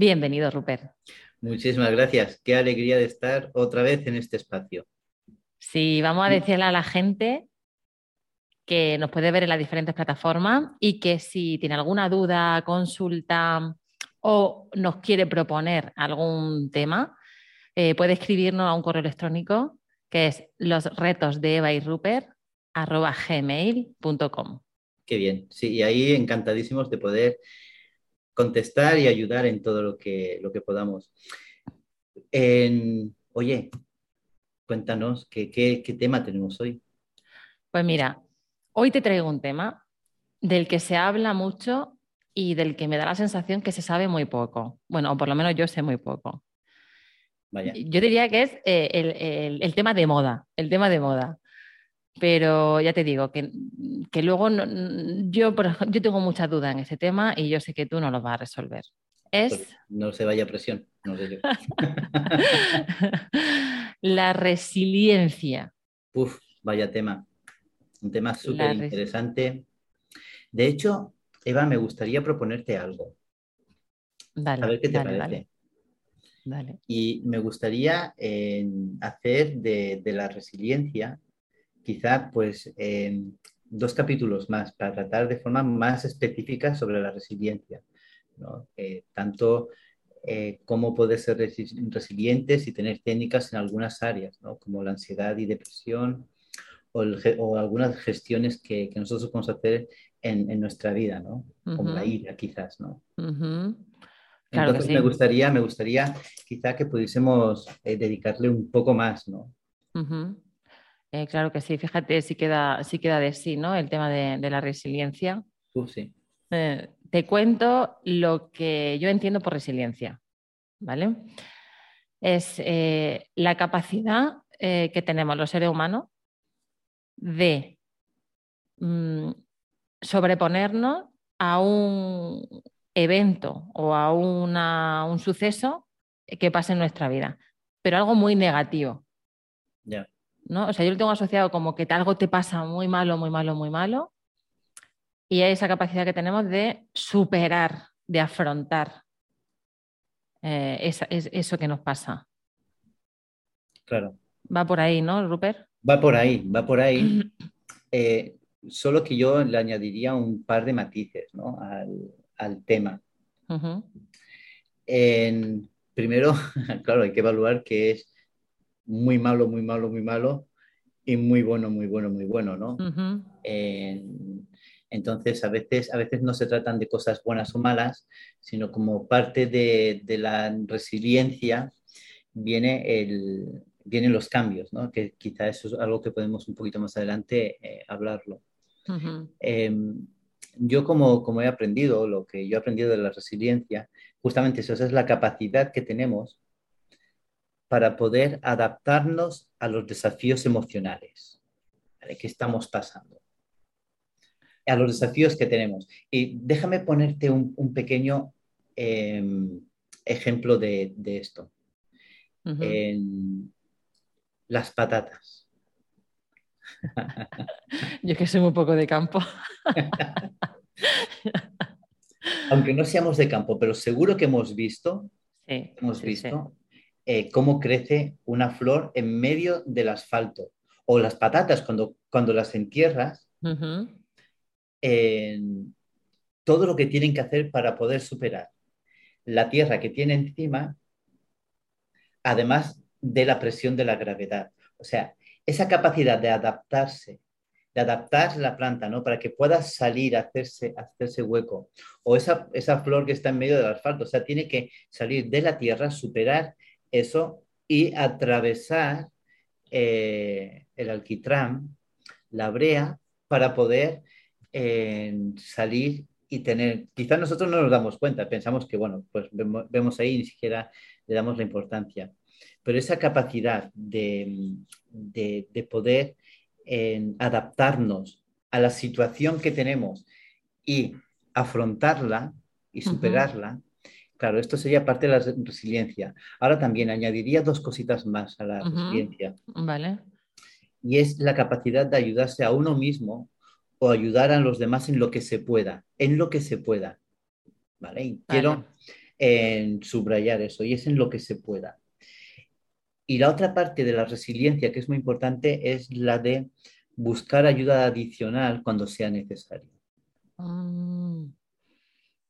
Bienvenido, Rupert. Muchísimas gracias. Qué alegría de estar otra vez en este espacio. Sí, vamos a decirle a la gente que nos puede ver en las diferentes plataformas y que si tiene alguna duda, consulta o nos quiere proponer algún tema, eh, puede escribirnos a un correo electrónico que es los retos de Eva y Rupert gmail.com. Qué bien, sí, y ahí encantadísimos de poder contestar y ayudar en todo lo que, lo que podamos. oye, cuéntanos, ¿qué, ¿qué, tema tenemos hoy? Pues mira, hoy te traigo un tema del que se habla mucho y del que me da la sensación que se sabe muy poco. Bueno, o por lo menos yo sé muy poco. Vaya. Yo diría que es eh, el, el, tema de moda, el tema de moda. Pero ya te digo que, que luego yo, yo tengo muchas dudas en ese tema y yo sé que tú no lo vas a resolver. Es... Pues no se vaya presión, no sé yo. la resiliencia. Uf, vaya tema. Un tema súper interesante. De hecho, Eva, me gustaría proponerte algo. Dale, a ver qué te parece. Dale. Y me gustaría eh, hacer de, de la resiliencia quizá pues dos capítulos más para tratar de forma más específica sobre la resiliencia, eh, tanto eh, cómo poder ser resilientes y tener técnicas en algunas áreas, como la ansiedad y depresión o, algunas gestiones que, nosotros podemos hacer en, nuestra vida, ¿no? como la ira quizás. ¿no? Entonces me, gustaría, me gustaría quizá que pudiésemos eh, dedicarle un poco más, ¿no? Eh, claro que sí, fíjate, sí queda, sí queda de sí, ¿no? El tema de, la resiliencia. sí. Eh, te cuento lo que yo entiendo por resiliencia, ¿vale? Es eh, la capacidad que tenemos los seres humanos de mm, sobreponernos a un evento o a un suceso que pase en nuestra vida, pero algo muy negativo. Ya. ¿No? O sea, yo lo tengo asociado como que algo te pasa muy malo, muy malo, muy malo, y hay esa capacidad que tenemos de superar, de afrontar eh, eso que nos pasa. Claro. Va por ahí, ¿no, Rupert? Va por ahí, va por ahí. Eh, solo que yo le añadiría un par de matices ¿no? al, tema. primero, claro, hay que evaluar qué es muy malo, muy malo, muy malo y muy bueno, muy bueno, muy bueno, ¿no? entonces, a veces, a veces no se tratan de cosas buenas o malas, sino como parte de, la resiliencia viene el, vienen los cambios, ¿no? Que quizá eso es algo que podemos un poquito más adelante eh, hablarlo. Em, yo como, como he aprendido, lo que yo he aprendido de la resiliencia, justamente eso, esa es la capacidad que tenemos para poder adaptarnos a los desafíos emocionales que estamos pasando, a los desafíos que tenemos. Y déjame ponerte un, pequeño em, ejemplo de, esto. las patatas. Yo que soy muy poco de campo. Aunque no seamos de campo, pero seguro que hemos visto, hemos visto eh, cómo crece una flor en medio del asfalto. O las patatas, cuando, cuando las entierras, todo lo que tienen que hacer para poder superar la tierra que tiene encima, además de la presión de la gravedad. O sea, esa capacidad de adaptarse, de adaptar la planta, ¿no? Para que pueda salir, hacerse, hacerse hueco. O esa, esa flor que está en medio del asfalto, o sea, tiene que salir de la tierra, superar eso y atravesar eh, el alquitrán, la brea, para poder eh, salir y tener, quizás nosotros no nos damos cuenta, pensamos que, bueno, pues vemos, ahí y ni siquiera le damos la importancia. Pero esa capacidad de, de, poder adaptarnos a la situación que tenemos y afrontarla y superarla, claro, esto sería parte de la resiliencia. Ahora también añadiría dos cositas más a la resiliencia. Vale. Y es la capacidad de ayudarse a uno mismo o ayudar a los demás en lo que se pueda, en lo que se pueda. ¿Vale? Y quiero eh, subrayar eso, y es en lo que se pueda. Y la otra parte de la resiliencia que es muy importante es la de buscar ayuda adicional cuando sea necesario. Mm.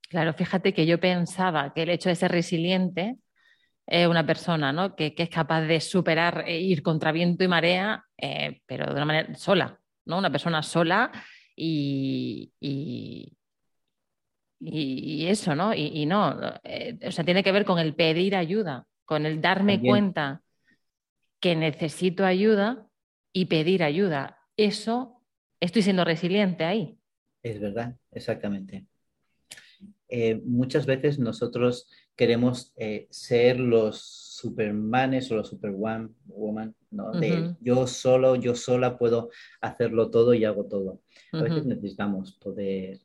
Claro, fíjate que yo pensaba que el hecho de ser resiliente es una persona ¿no? que, es capaz de superar e ir contra viento y marea, eh, pero de una manera sola, ¿no? Una persona sola y, y, eso, ¿no? Y, no, eh, o sea, tiene que ver con el pedir ayuda, con el darme cuenta que necesito ayuda y pedir ayuda. Eso, estoy siendo resiliente ahí. Es verdad, exactamente. Eh, muchas veces nosotros queremos eh, ser los supermanes o los superwoman, ¿no? De yo solo, yo sola puedo hacerlo todo y hago todo. A veces necesitamos poder,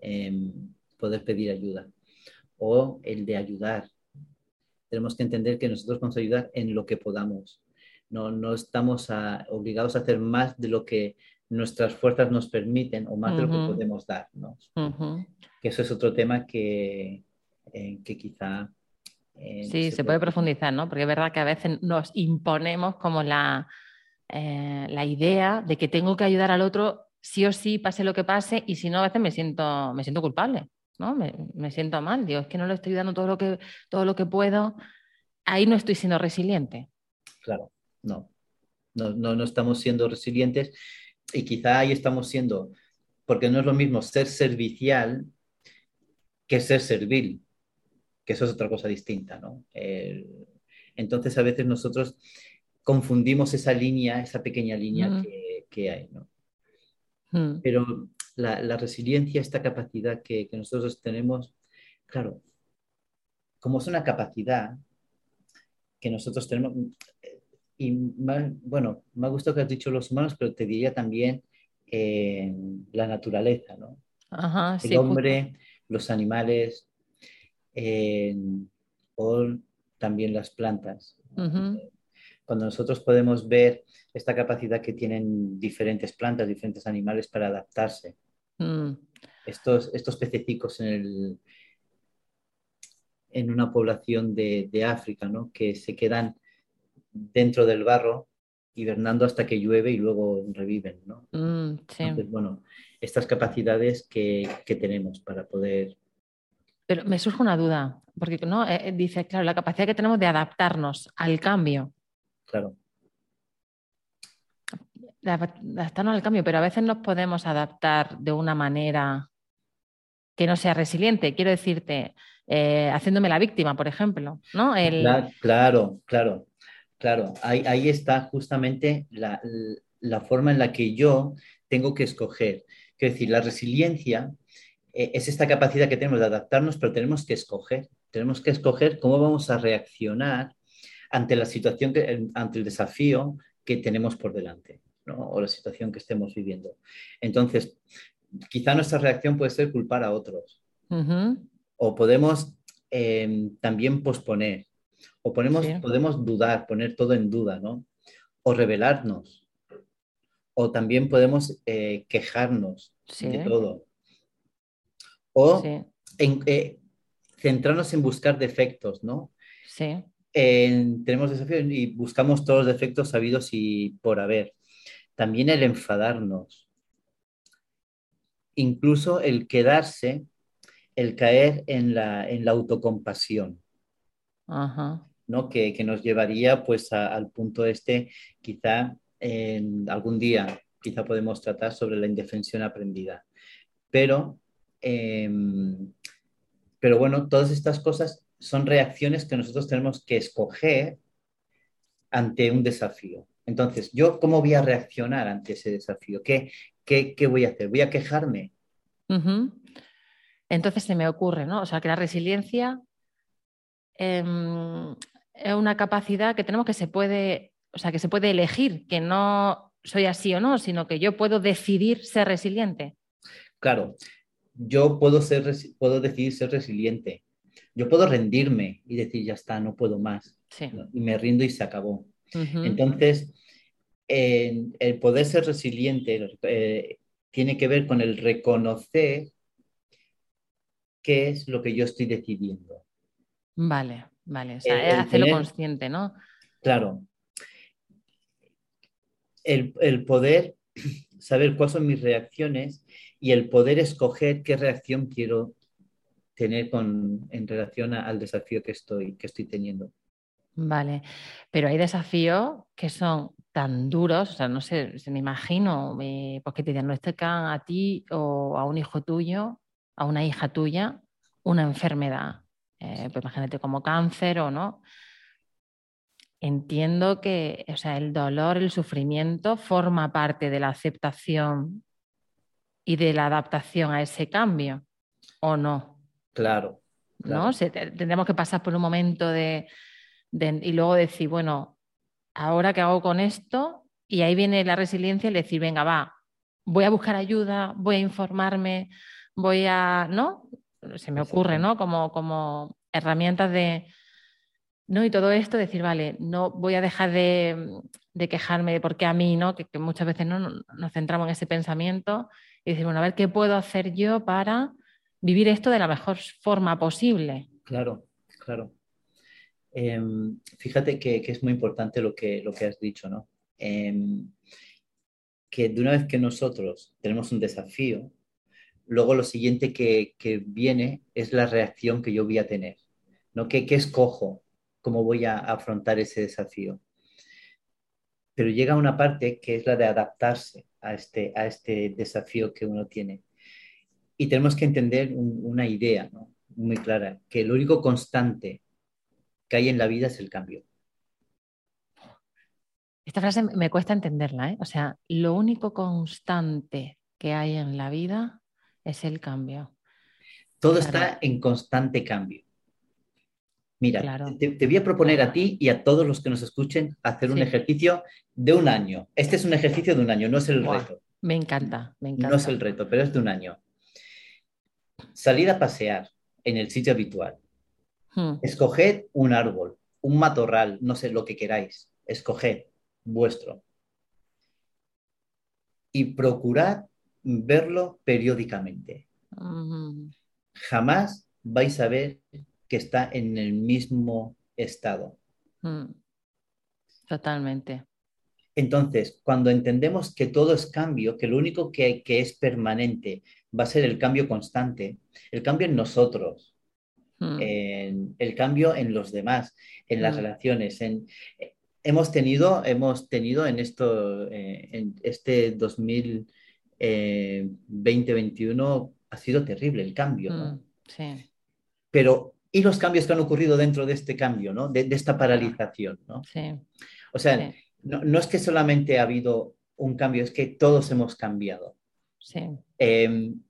em, poder pedir ayuda o el de ayudar. Tenemos que entender que nosotros vamos a ayudar en lo que podamos. No, no estamos obligados a hacer más de lo que nuestras fuerzas nos permiten o más de lo que podemos dar. ¿no? Que eso es otro tema que, eh, que quizá... Eh, sí, se, puede, profundizar, ¿no? Porque es verdad que a veces nos imponemos como la, eh, la idea de que tengo que ayudar al otro sí o sí, pase lo que pase, y si no, a veces me siento, me siento culpable, ¿no? Me, me siento mal, digo, es que no le estoy dando todo lo que, todo lo que puedo, ahí no estoy siendo resiliente. Claro, no, no, no, no estamos siendo resilientes y quizá ahí estamos siendo, porque no es lo mismo ser servicial que ser servil, que eso es otra cosa distinta, ¿no? entonces a veces nosotros confundimos esa línea, esa pequeña línea que, hay, ¿no? Pero la, resiliencia, esta capacidad que, nosotros tenemos, claro, como es una capacidad que nosotros tenemos, y bueno, me ha gustado que has dicho los humanos, pero te diría también eh, la naturaleza, ¿no? El hombre, los animales o también las plantas. Cuando nosotros podemos ver esta capacidad que tienen diferentes plantas, diferentes animales para adaptarse. Mm. Estos, estos pececicos en, el, en una población de, de África, ¿no? que se quedan dentro del barro, hibernando hasta que llueve y luego reviven, ¿no? Mm, Entonces, bueno, estas capacidades que, tenemos para poder... Pero me surge una duda, porque no eh, eh, dice, claro, la capacidad que tenemos de adaptarnos al cambio. Claro. De adaptarnos al cambio, pero a veces nos podemos adaptar de una manera que no sea resiliente. Quiero decirte, eh, haciéndome la víctima, por ejemplo, ¿no? Claro, claro. Claro, ahí, está justamente la, forma en la que yo tengo que escoger. Es decir, la resiliencia eh, es esta capacidad que tenemos de adaptarnos, pero tenemos que escoger. Tenemos que escoger cómo vamos a reaccionar ante la situación, ante el desafío que tenemos por delante, o la situación que estemos viviendo. Entonces, quizá nuestra reacción puede ser culpar a otros, o podemos em, también posponer, o podemos dudar, poner todo en duda, ¿no? O rebelarnos. O también podemos eh, quejarnos de todo. O eh, centrarnos en buscar defectos, ¿no? Sí. tenemos desafíos y buscamos todos los defectos sabidos y por haber. También el enfadarnos. Incluso el quedarse, el caer en la, en la autocompasión. ¿No? Que, nos llevaría pues al punto este, quizá en algún día, quizá podemos tratar sobre la indefensión aprendida. Pero, em, pero bueno, todas estas cosas son reacciones que nosotros tenemos que escoger ante un desafío. Entonces, ¿yo cómo voy a reaccionar ante ese desafío? ¿Qué, qué, voy a hacer? ¿Voy a quejarme? Entonces se me ocurre, ¿no? O sea, que la resiliencia em, es una capacidad que tenemos que se puede, o sea, que se puede elegir, que no soy así o no, sino que yo puedo decidir ser resiliente. Claro, yo puedo, ser, puedo decidir ser resiliente. Yo puedo rendirme y decir, ya está, no puedo más. Y me rindo y se acabó. Entonces, el poder ser resiliente eh, tiene que ver con el reconocer qué es lo que yo estoy decidiendo. Vale, vale. O sea, hacerlo consciente, ¿no? Claro. El, el, poder saber cuáles son mis reacciones y el poder escoger qué reacción quiero tener con, en relación al desafío que estoy, que estoy teniendo. Vale, pero hay desafíos que son tan duros, o sea, no sé, se me imagino, eh, porque te diagnostican a ti o a un hijo tuyo, a una hija tuya, una enfermedad, eh, pues imagínate como cáncer o no. Entiendo que o sea, el dolor, el sufrimiento forma parte de la aceptación y de la adaptación a ese cambio, ¿o no? Claro. ¿No? tendremos que pasar por un momento de, y luego decir, bueno, ahora qué hago con esto, y ahí viene la resiliencia y decir, venga, va, voy a buscar ayuda, voy a informarme, voy a, ¿no? Se me ocurre, ¿no? Como, como herramientas de, ¿no? Y todo esto, decir, vale, no voy a dejar de, quejarme de por qué a mí, ¿no? Que, muchas veces ¿no? nos centramos en ese pensamiento y decir, bueno, a ver qué puedo hacer yo para vivir esto de la mejor forma posible. Claro, claro. Em, fíjate que, es muy importante lo que, lo que has dicho, ¿no? Em, que de una vez que nosotros tenemos un desafío, luego lo siguiente que, viene es la reacción que yo voy a tener, ¿no? ¿Qué, escojo? ¿Cómo voy a afrontar ese desafío? Pero llega una parte que es la de adaptarse a este, a este desafío que uno tiene. Y tenemos que entender una idea ¿no? muy clara, que lo único constante que hay en la vida es el cambio. Esta frase me cuesta entenderla, ¿eh? O sea, lo único constante que hay en la vida es el cambio. Todo está en constante cambio. Mira, te, voy a proponer a ti y a todos los que nos escuchen hacer un ejercicio de un año. Este es un ejercicio de un año, no es el reto. Me encanta, me encanta. No es el reto, pero es de un año. Salir a pasear en el sitio habitual. Hmm. Escoged un árbol, un matorral, no sé lo que queráis. Escoged vuestro. Y procurad verlo periódicamente. Jamás vais a ver que está en el mismo estado. Hmm. Totalmente. Entonces, cuando entendemos que todo es cambio, que lo único que, que es permanente va a ser el cambio constante, el cambio en nosotros, Hmm. en el cambio en los demás, en las hmm. relaciones. En, hemos, tenido, hemos tenido en, esto, eh, en este 2020-2021, eh, ha sido terrible el cambio. Hmm, sí. Pero, ¿y los cambios que han ocurrido dentro de este cambio, ¿no? de, esta paralización? ¿no? Sí. O sea, no, no, es que solamente ha habido un cambio, es que todos hemos cambiado. Sí. Em,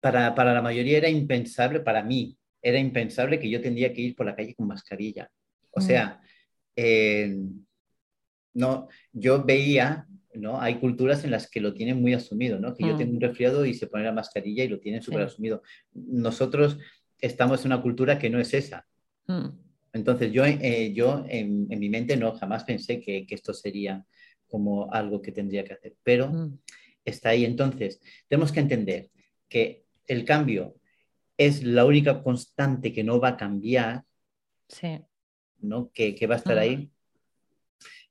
para, para, la mayoría era impensable, para mí, era impensable que yo tendría que ir por la calle con mascarilla. O mm. sea, eh, no, yo veía, ¿no? Hay culturas en las que lo tienen muy asumido, ¿no? Que yo mm. tengo un resfriado y se pone la mascarilla y lo tienen súper asumido. Nosotros estamos en una cultura que no es esa. Mm. Entonces yo, eh, yo en, mi mente no jamás pensé que, que, esto sería como algo que tendría que hacer, pero está ahí. Entonces, tenemos que entender que el cambio es la única constante que no va a cambiar, ¿no? Que, va a estar ahí.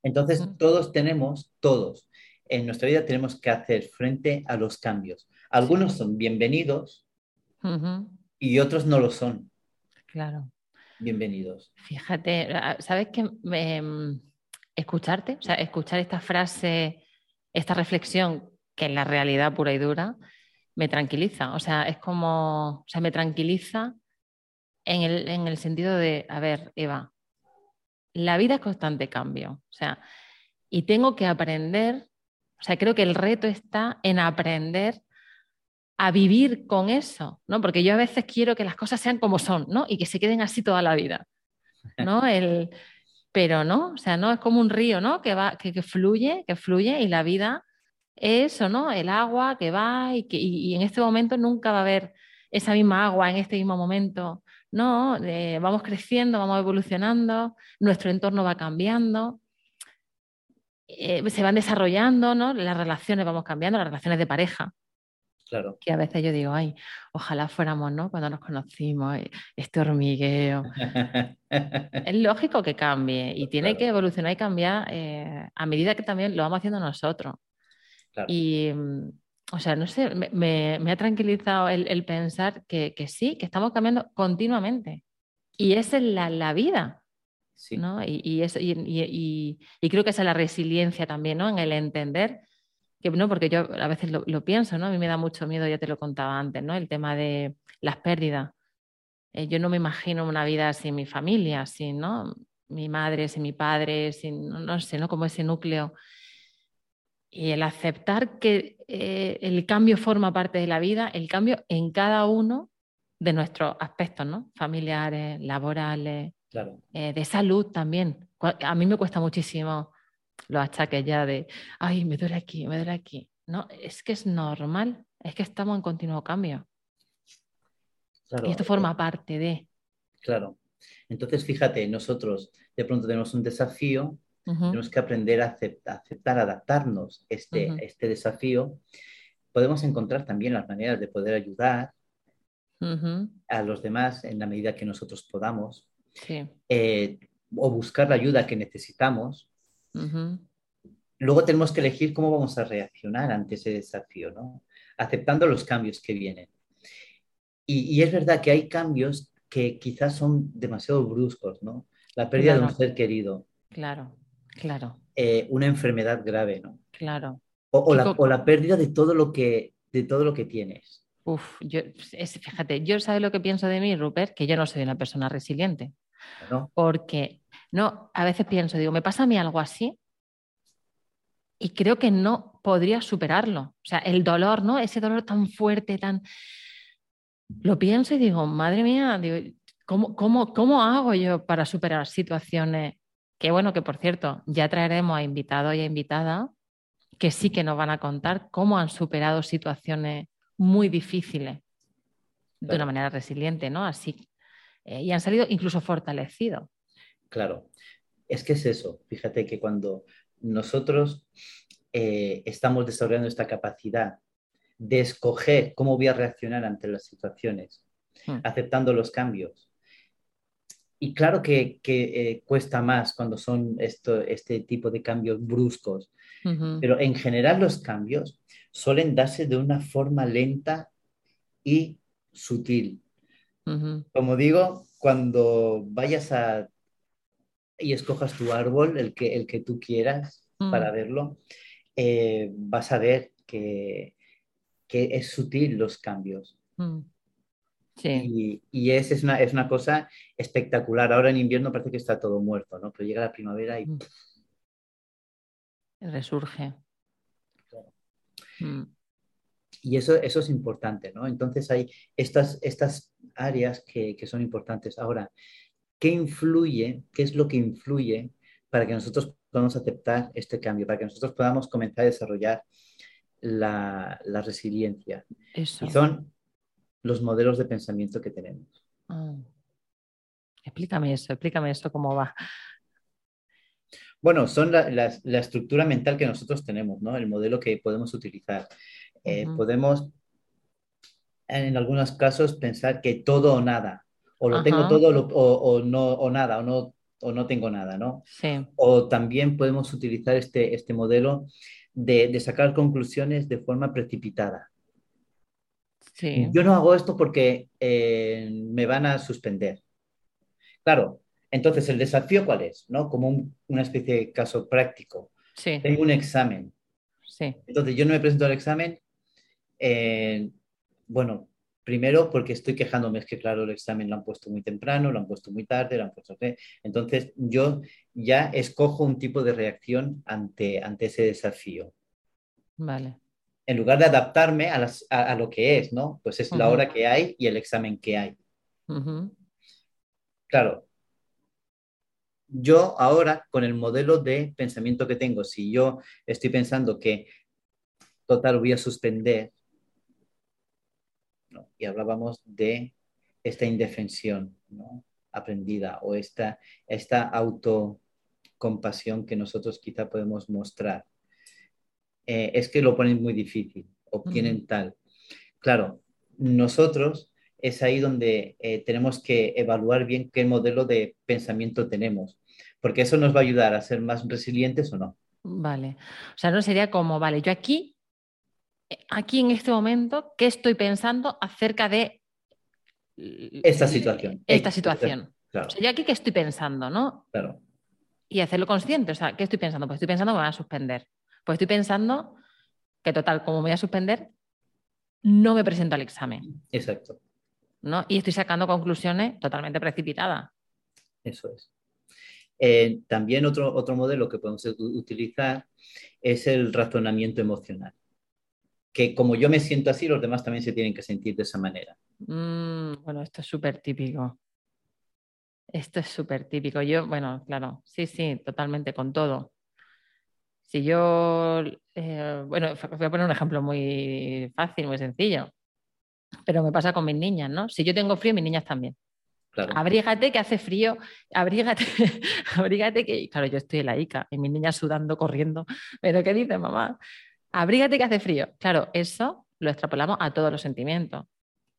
Entonces, todos tenemos, todos, en nuestra vida tenemos que hacer frente a los cambios. Algunos son bienvenidos y otros no lo son. Claro. Bienvenidos. Fíjate, ¿sabes qué? Em, escucharte, o sea, escuchar esta frase, esta reflexión, que es la realidad pura y dura, me tranquiliza. O sea, es como, o sea, me tranquiliza en el, en el sentido de, a ver, Eva, la vida es constante cambio. O sea, y tengo que aprender, o sea, creo que el reto está en aprender a vivir con eso, ¿no? Porque yo a veces quiero que las cosas sean como son, ¿no? Y que se queden así toda la vida, ¿no? El, pero no, o sea, no es como un río, ¿no? Que va, que, fluye, que fluye y la vida es eso, ¿no? El agua que va y que y, en este momento nunca va a haber esa misma agua en este mismo momento. No, eh, vamos creciendo, vamos evolucionando, nuestro entorno va cambiando, eh, se van desarrollando, ¿no? Las relaciones vamos cambiando, las relaciones de pareja. Claro. Que a veces yo digo, ay, ojalá fuéramos, ¿no? Cuando nos conocimos, eh, este hormigueo. es lógico que cambie y tiene que evolucionar y cambiar a medida que también lo vamos haciendo nosotros. Y, mm, o sea, no sé, me, ha tranquilizado el, pensar que, sí, que estamos cambiando continuamente. Y esa es la, la vida. Sí. ¿no? Y, y, y, y, creo que esa es la resiliencia también, ¿no? En el entender que, ¿no? Porque yo a veces lo, lo, pienso, ¿no? A mí me da mucho miedo, ya te lo contaba antes, ¿no? El tema de las pérdidas. Eh, yo no me imagino una vida sin mi familia, sin, ¿no? Mi madre, sin mi padre, sin, no sé, ¿no? Como ese núcleo y el aceptar que eh, el cambio forma parte de la vida, el cambio en cada uno de nuestros aspectos, ¿no? Familiares, laborales, eh, de salud también. A mí me cuesta muchísimo los achaques ya de, ay, me duele aquí, me duele aquí. No, es que es normal, es que estamos en continuo cambio. y esto forma parte de. Claro. Entonces, fíjate, nosotros de pronto tenemos un desafío tenemos que aprender a aceptar, adaptarnos a este, este desafío. Podemos encontrar también las maneras de poder ayudar a los demás en la medida que nosotros podamos. Eh, o buscar la ayuda que necesitamos. Luego tenemos que elegir cómo vamos a reaccionar ante ese desafío, ¿no? aceptando los cambios que vienen. Y, y, es verdad que hay cambios que quizás son demasiado bruscos, ¿no? La pérdida de un ser querido. Claro. Claro. Eh, una enfermedad grave, ¿no? Claro. O, la, pérdida de todo lo que, de todo lo que tienes. Uf, yo, fíjate, yo sabes lo que pienso de mí, Rupert, que yo no soy una persona resiliente. Porque, no, a veces pienso, digo, me pasa a mí algo así y creo que no podría superarlo. O sea, el dolor, ¿no? Ese dolor tan fuerte, tan... Lo pienso y digo, madre mía, digo, ¿cómo, cómo, cómo hago yo para superar situaciones que bueno, que por cierto, ya traeremos a invitados y a invitadas que sí que nos van a contar cómo han superado situaciones muy difíciles de una manera resiliente, ¿no? Así. Eh, y han salido incluso fortalecidos. Claro, es que es eso. Fíjate que cuando nosotros eh, estamos desarrollando esta capacidad de escoger cómo voy a reaccionar ante las situaciones, hmm. aceptando los cambios, y claro que, eh, cuesta más cuando son esto, este tipo de cambios bruscos, pero en general los cambios suelen darse de una forma lenta y sutil. Como digo, cuando vayas a y escojas tu árbol, el que, el que tú quieras para verlo, eh, vas a ver que, que, es sutil los cambios. Y, y es, es, una, es, una, cosa espectacular. Ahora en invierno parece que está todo muerto, ¿no? Pero llega la primavera y... Mm. Resurge. Mm. Y eso, eso es importante, ¿no? Entonces hay estas, estas áreas que, que son importantes. Ahora, ¿qué influye? ¿Qué es lo que influye para que nosotros podamos aceptar este cambio? Para que nosotros podamos comenzar a desarrollar la, la resiliencia. Eso. Y son los modelos de pensamiento que tenemos. Ah. Explícame eso, explícame eso, cómo va. Bueno, son la, estructura mental que nosotros tenemos, ¿no? El modelo que podemos utilizar. Eh, podemos, en algunos casos, pensar que todo o nada, o lo tengo todo o, no, o nada, o no, o no tengo nada, ¿no? Sí. O también podemos utilizar este, este modelo de, de sacar conclusiones de forma precipitada. Yo no hago esto porque eh, me van a suspender. Claro, entonces el desafío cuál es, ¿no? Como una especie de caso práctico. Tengo un examen. Entonces yo no me presento al examen. Eh, bueno, primero porque estoy quejándome, es que claro, el examen lo han puesto muy temprano, lo han puesto muy tarde, lo han puesto... Entonces yo ya escojo un tipo de reacción ante, ante ese desafío. Vale. en lugar de adaptarme a, lo que es, ¿no? Pues es la hora que hay y el examen que hay. Claro, yo ahora con el modelo de pensamiento que tengo, si yo estoy pensando que total voy a suspender, y hablábamos de esta indefensión aprendida o esta, esta autocompasión que nosotros quizá podemos mostrar. Eh, es que lo ponen muy difícil, obtienen tal. Claro, nosotros es ahí donde eh, tenemos que evaluar bien qué modelo de pensamiento tenemos, porque eso nos va a ayudar a ser más resilientes o no. Vale, o sea, no sería como, vale, yo aquí, aquí en este momento, ¿qué estoy pensando acerca de esta situación? Esta situación. O sea, yo aquí, ¿qué estoy pensando, no? Claro. Y hacerlo consciente, o sea, ¿qué estoy pensando? Pues estoy pensando que me van a suspender. Pues estoy pensando que, total, como me voy a suspender, no me presento al examen. Exacto. ¿no? Y estoy sacando conclusiones totalmente precipitadas. Eso es. Eh, también otro, otro modelo que podemos utilizar es el razonamiento emocional. Que como yo me siento así, los demás también se tienen que sentir de esa manera. Mm, bueno, esto es súper típico. Esto es súper típico. Yo, bueno, claro, sí, sí, totalmente con todo. Si yo, eh, bueno, voy a poner un ejemplo muy fácil, muy sencillo. Pero me pasa con mis niñas, ¿no? Si yo tengo frío, mis niñas también. Abrígate que hace frío, abrígate, abrígate que, claro, yo estoy en la ICA y mis niñas sudando, corriendo, pero ¿qué dice mamá? Abrígate que hace frío. Claro, eso lo extrapolamos a todos los sentimientos.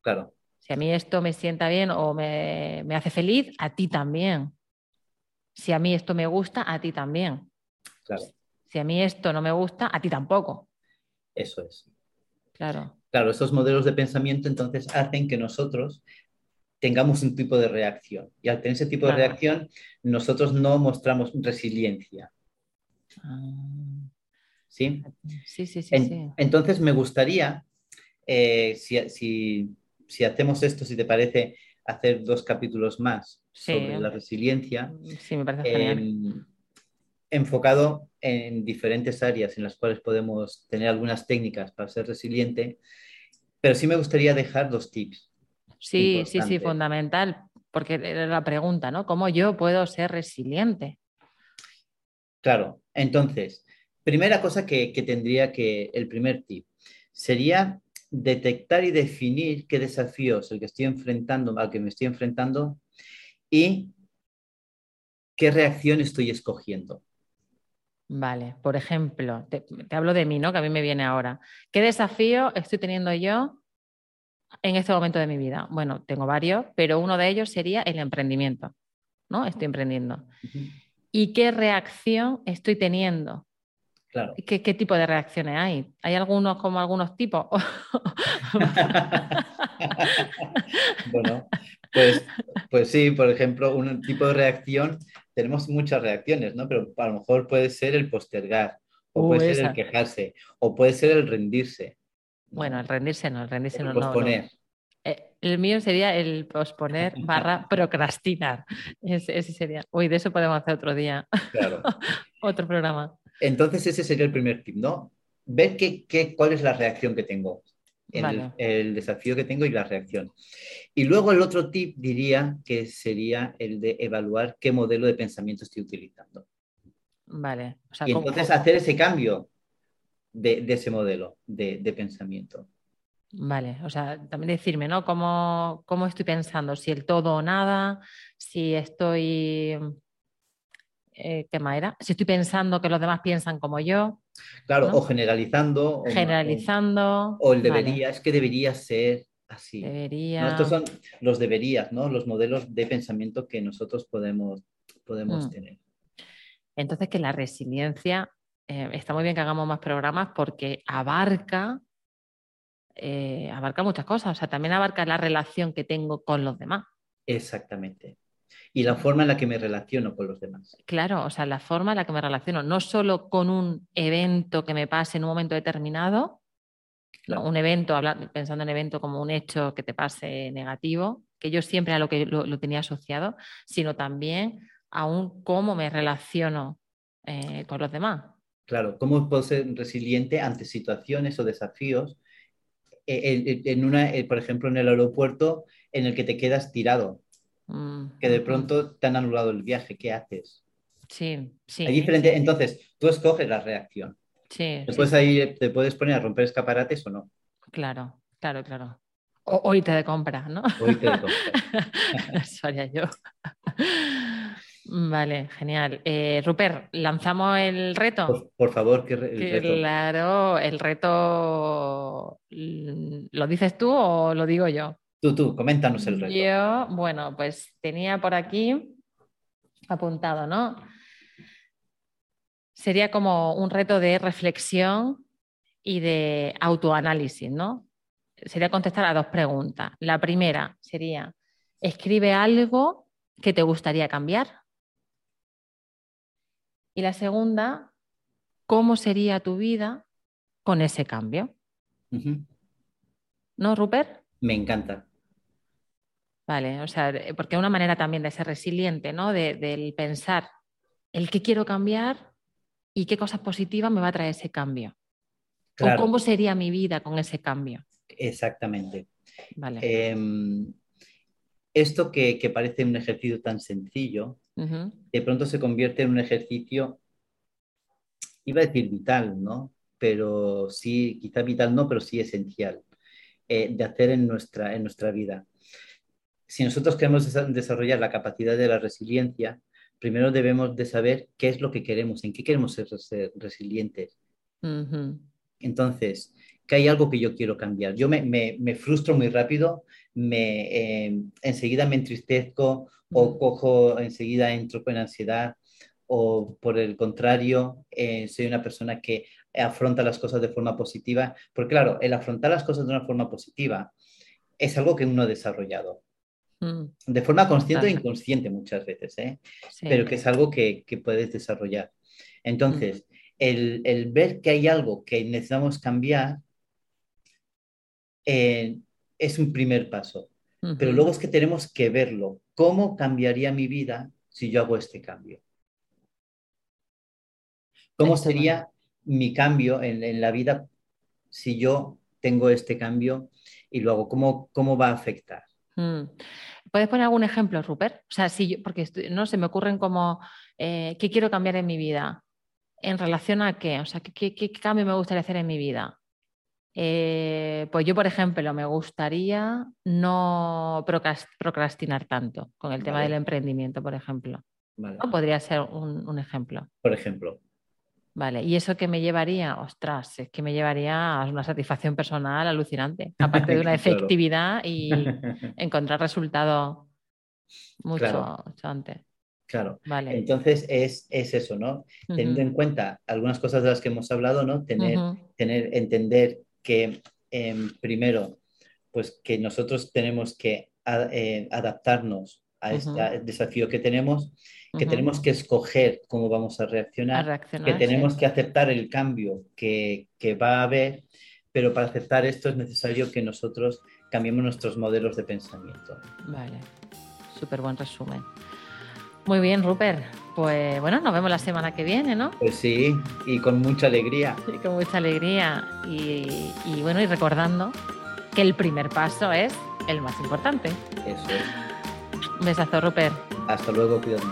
Claro. Si a mí esto me sienta bien o me, me hace feliz, a ti también. Si a mí esto me gusta, a ti también. Claro. Si a mí esto no me gusta, a ti tampoco. Eso es. Claro. Claro, estos modelos de pensamiento entonces hacen que nosotros tengamos un tipo de reacción. Y al tener ese tipo de reacción, nosotros no mostramos resiliencia. Ah. ¿Sí? Sí, sí, sí, Entonces me gustaría, eh, si, hacemos esto, si te parece, hacer dos capítulos más sobre la resiliencia. Sí, me parece genial. Em, enfocado en diferentes áreas en las cuales podemos tener algunas técnicas para ser resiliente, pero sí me gustaría dejar dos tips. Sí, sí, sí, fundamental, porque era la pregunta, ¿no? ¿Cómo yo puedo ser resiliente? Claro, entonces, primera cosa que, tendría que, el primer tip, sería detectar y definir qué desafíos el que estoy enfrentando, al que me estoy enfrentando y qué reacción estoy escogiendo. Vale, por ejemplo, te, hablo de mí, ¿no? Que a mí me viene ahora. ¿Qué desafío estoy teniendo yo en este momento de mi vida? Bueno, tengo varios, pero uno de ellos sería el emprendimiento, ¿no? Estoy emprendiendo. ¿Y qué reacción estoy teniendo? Claro. ¿Qué, ¿Qué, tipo de reacciones hay? ¿Hay algunos como algunos tipos? bueno, pues, pues sí, por ejemplo, un tipo de reacción tenemos muchas reacciones, ¿no? Pero a lo mejor puede ser el postergar, o puede ser el quejarse, o puede ser el rendirse. Bueno, el rendirse no, el rendirse el no. Posponer. Eh, el mío sería el posponer barra procrastinar. Ese, sería. Uy, de eso podemos hacer otro día. Claro. otro programa. Entonces ese sería el primer tip, ¿no? Ver qué, qué, cuál es la reacción que tengo el, desafío que tengo y la reacción. Y luego el otro tip diría que sería el de evaluar qué modelo de pensamiento estoy utilizando. Vale. y entonces hacer ese cambio de, ese modelo de, pensamiento. Vale, o sea, también decirme, ¿no? ¿Cómo, ¿Cómo, estoy pensando? Si el todo o nada, si estoy eh, ¿qué más era? Si estoy pensando que los demás piensan como yo. Claro, o generalizando. generalizando. O, el debería, es que debería ser así. Debería. estos son los deberías, ¿no? Los modelos de pensamiento que nosotros podemos, podemos mm. tener. Entonces, que la resiliencia, eh, está muy bien que hagamos más programas porque abarca, eh, abarca muchas cosas. O sea, también abarca la relación que tengo con los demás. Exactamente y la forma en la que me relaciono con los demás. Claro, o sea, la forma en la que me relaciono, no solo con un evento que me pase en un momento determinado, un evento, pensando en evento como un hecho que te pase negativo, que yo siempre a lo que lo, tenía asociado, sino también a un cómo me relaciono eh, con los demás. Claro, ¿cómo puedo ser resiliente ante situaciones o desafíos? eh, En una, eh, por ejemplo, en el aeropuerto en el que te quedas tirado, Mm, que de ujú. pronto te han anulado el viaje, ¿qué haces? Sí, sí, Hay diferente, sí, entonces tú escoges la reacción. sí, sí, ahí, te puedes poner a romper escaparates o no. claro, claro, claro. O, o irte de compras, ¿no? Hoy te de compras. Eso haría yo. Vale, genial. Eh, Rupert, ¿lanzamos el reto? Por, por favor, que el reto. Claro, el reto, mm, ¿lo dices tú o lo digo yo? Tú, tú, coméntanos el reto. Yo, bueno, pues tenía por aquí apuntado, ¿no? Sería como un reto de reflexión y de autoanálisis, ¿no? Sería contestar a dos preguntas. La primera sería, escribe algo que te gustaría cambiar. Y la segunda, ¿cómo sería tu vida con ese cambio? ¿No, Rupert? Me encanta. Vale, o sea, porque es una manera también de ser resiliente, ¿no? De- del pensar el qué quiero cambiar y qué cosas positivas me va a traer ese cambio. O cómo sería mi vida con ese cambio. exactamente. Vale. Em, esto que, que parece un ejercicio tan sencillo, de pronto se convierte en un ejercicio, iba a decir vital, ¿no? Pero sí, quizá vital no, pero sí esencial, eh, de hacer en nuestra, en nuestra vida. Si nosotros queremos desa- desarrollar la capacidad de la resiliencia, primero debemos de saber qué es lo que queremos, en qué queremos ser, ser resilientes. Entonces, que hay algo que yo quiero cambiar. Yo me, me- me frustro muy rápido, me, eh, enseguida me entristezco o ujú. cojo, enseguida entro con ansiedad o por el contrario, eh, soy una persona que afronta las cosas de forma positiva. Porque claro, el afrontar las cosas de una forma positiva es algo que uno ha desarrollado. Mm, De forma consciente o total, inconsciente muchas veces, ¿eh? pero que es algo que, que puedes desarrollar. Mm, Entonces, el, el ver que hay algo que necesitamos cambiar eh, es un primer paso, pero luego es que tenemos que verlo. ¿Cómo cambiaría mi vida si yo hago este cambio? ¿Cómo muy- sería mi cambio en, en la vida si yo tengo este cambio y lo hago? ¿Cómo, cómo va a afectar? Mm. ¿Puedes poner algún ejemplo, Rupert? O sea, si yo- porque estoy- no se me ocurren como eh, ¿qué quiero cambiar en mi vida? ¿En relación a qué? O sea, ¿qué, qué- qué cambio me gustaría hacer en mi vida? Eh, pues yo, por ejemplo, me gustaría no procras- procrastinar tanto con el tema del emprendimiento, por ejemplo. vale. ¿No? Podría ser un, un ejemplo. Por ejemplo, Vale, ¿y eso qué me llevaría? Ostras, es que me llevaría a una satisfacción personal alucinante, aparte de una claro. efectividad y encontrar resultados mucho, Claro, mucho antes. claro. Vale. Entonces es, es eso, ¿no? Teniendo en cuenta algunas cosas de las que hemos hablado, ¿no? Tener, tener, entender que em, primero, pues que nosotros tenemos que a- eh, adaptarnos a este desafío que tenemos, que tenemos que escoger cómo vamos a A reaccionar, que tenemos sí. que aceptar el cambio que, que va a haber, pero para aceptar esto es necesario que nosotros cambiemos nuestros modelos de pensamiento. Vale, súper buen resumen. Muy bien, Rupert. Pues bueno, nos vemos la semana que viene, ¿no? Pues sí, y con mucha alegría. Y con mucha alegría. Y, y bueno, y recordando que el primer paso es el más importante. Eso es. Un besazo, Rupert. Hasta luego, cuídate.